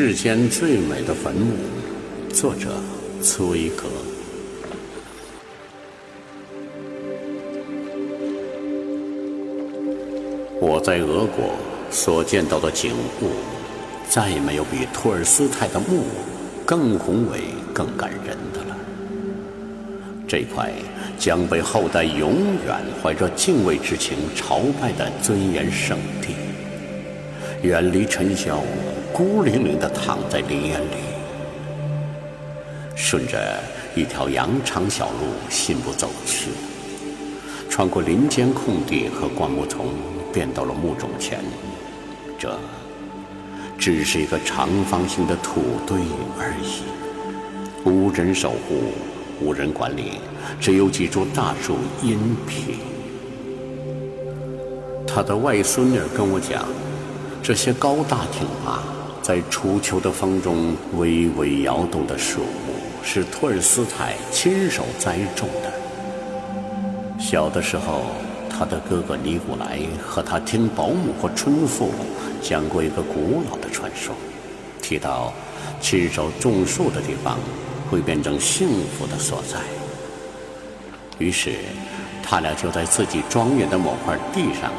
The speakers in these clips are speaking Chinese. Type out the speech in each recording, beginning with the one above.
世间最美的坟墓，作者崔格。我在俄国所见到的景物，再也没有比托尔斯泰的墓更宏伟、更感人的了。这块将被后代永远怀着敬畏之情朝拜的尊严圣地，远离尘嚣，孤零零地躺在林烟里，顺着一条羊肠小路信步走去，穿过林间空地和灌木丛，便到了墓冢前。这只是一个长方形的土堆而已，无人守护。无人管理，只有几株大树荫庇。他的外孙女跟我讲，这些高大挺拔、在初秋的风中微微摇动的树木，是托尔斯泰亲手栽种的。小的时候，他的哥哥尼古莱和他听保姆或春妇讲过一个古老的传说，提到亲手种树的地方。会变成幸福的所在。于是，他俩就在自己庄园的某块地上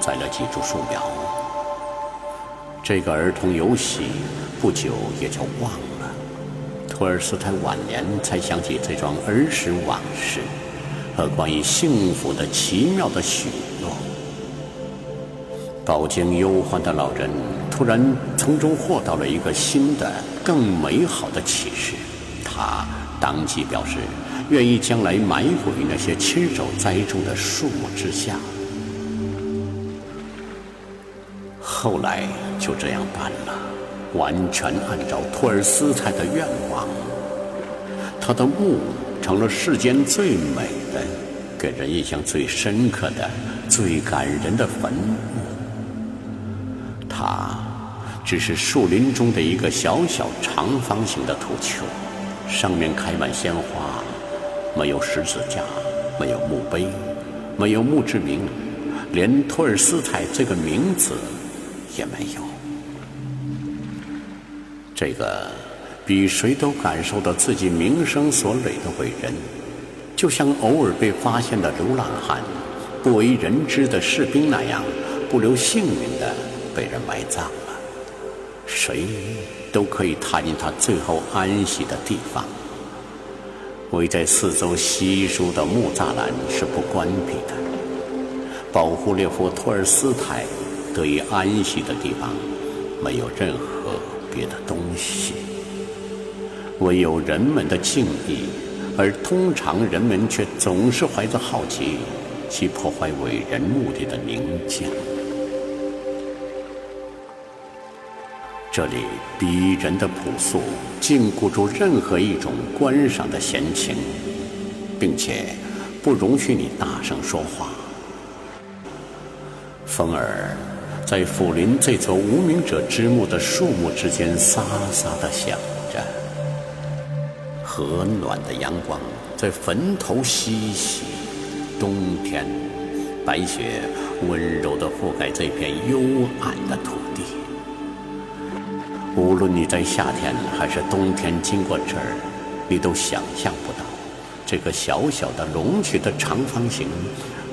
栽了几株树苗。这个儿童游戏不久也就忘了。托尔斯泰晚年才想起这桩儿时往事和关于幸福的奇妙的许诺。饱经忧患的老人突然从中获到了一个新的、更美好的启示。他当即表示，愿意将来埋伏于那些亲手栽种的树木之下。后来就这样办了，完全按照托尔斯泰的愿望，他的墓成了世间最美的、给人印象最深刻的、最感人的坟墓。它只是树林中的一个小小长方形的土丘。上面开满鲜花，没有十字架，没有墓碑，没有墓志铭，连托尔斯泰这个名字也没有。这个比谁都感受到自己名声所累的伟人，就像偶尔被发现的流浪汉、不为人知的士兵那样，不留姓名的被人埋葬了。谁？都可以踏进他最后安息的地方。围在四周稀疏的木栅栏是不关闭的。保护列夫·托尔斯泰得以安息的地方，没有任何别的东西，唯有人们的敬意。而通常人们却总是怀着好奇，去破坏伟人墓地的宁静。这里逼人的朴素禁锢住任何一种观赏的闲情，并且不容许你大声说话。风儿在抚林这座无名者之墓的树木之间沙沙地响着，和暖的阳光在坟头嬉戏。冬天，白雪温柔地覆盖这片幽暗的土地。无论你在夏天还是冬天经过这儿，你都想象不到，这个小小的隆起的长方形，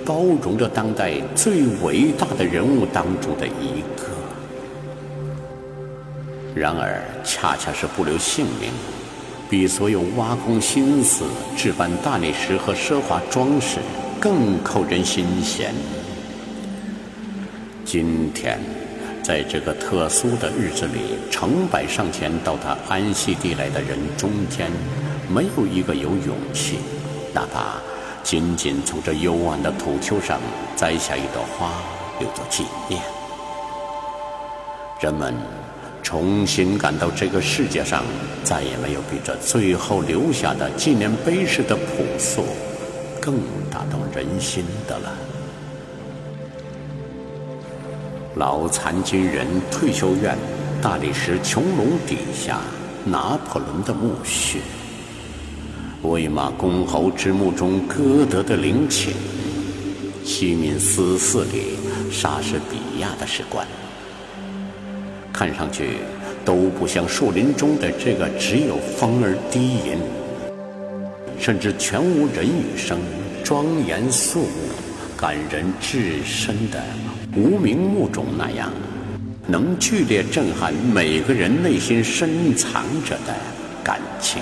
包容着当代最伟大的人物当中的一个。然而，恰恰是不留姓名，比所有挖空心思置办大理石和奢华装饰更扣人心弦。今天。在这个特殊的日子里，成百上千到达安息地来的人中间，没有一个有勇气，哪怕仅仅从这幽暗的土丘上摘下一朵花，留作纪念。人们重新感到这个世界上再也没有比这最后留下的纪念碑式的朴素更打动人心的了。老残军人退休院大理石穹隆底下，拿破仑的墓穴，魏玛公侯之墓中歌德的陵寝，西敏寺寺里莎士比亚的石棺，看上去都不像树林中的这个只有风儿低吟，甚至全无人语声、庄严肃穆、感人至深的无名木种那样，能剧烈震撼每个人内心深藏着的感情。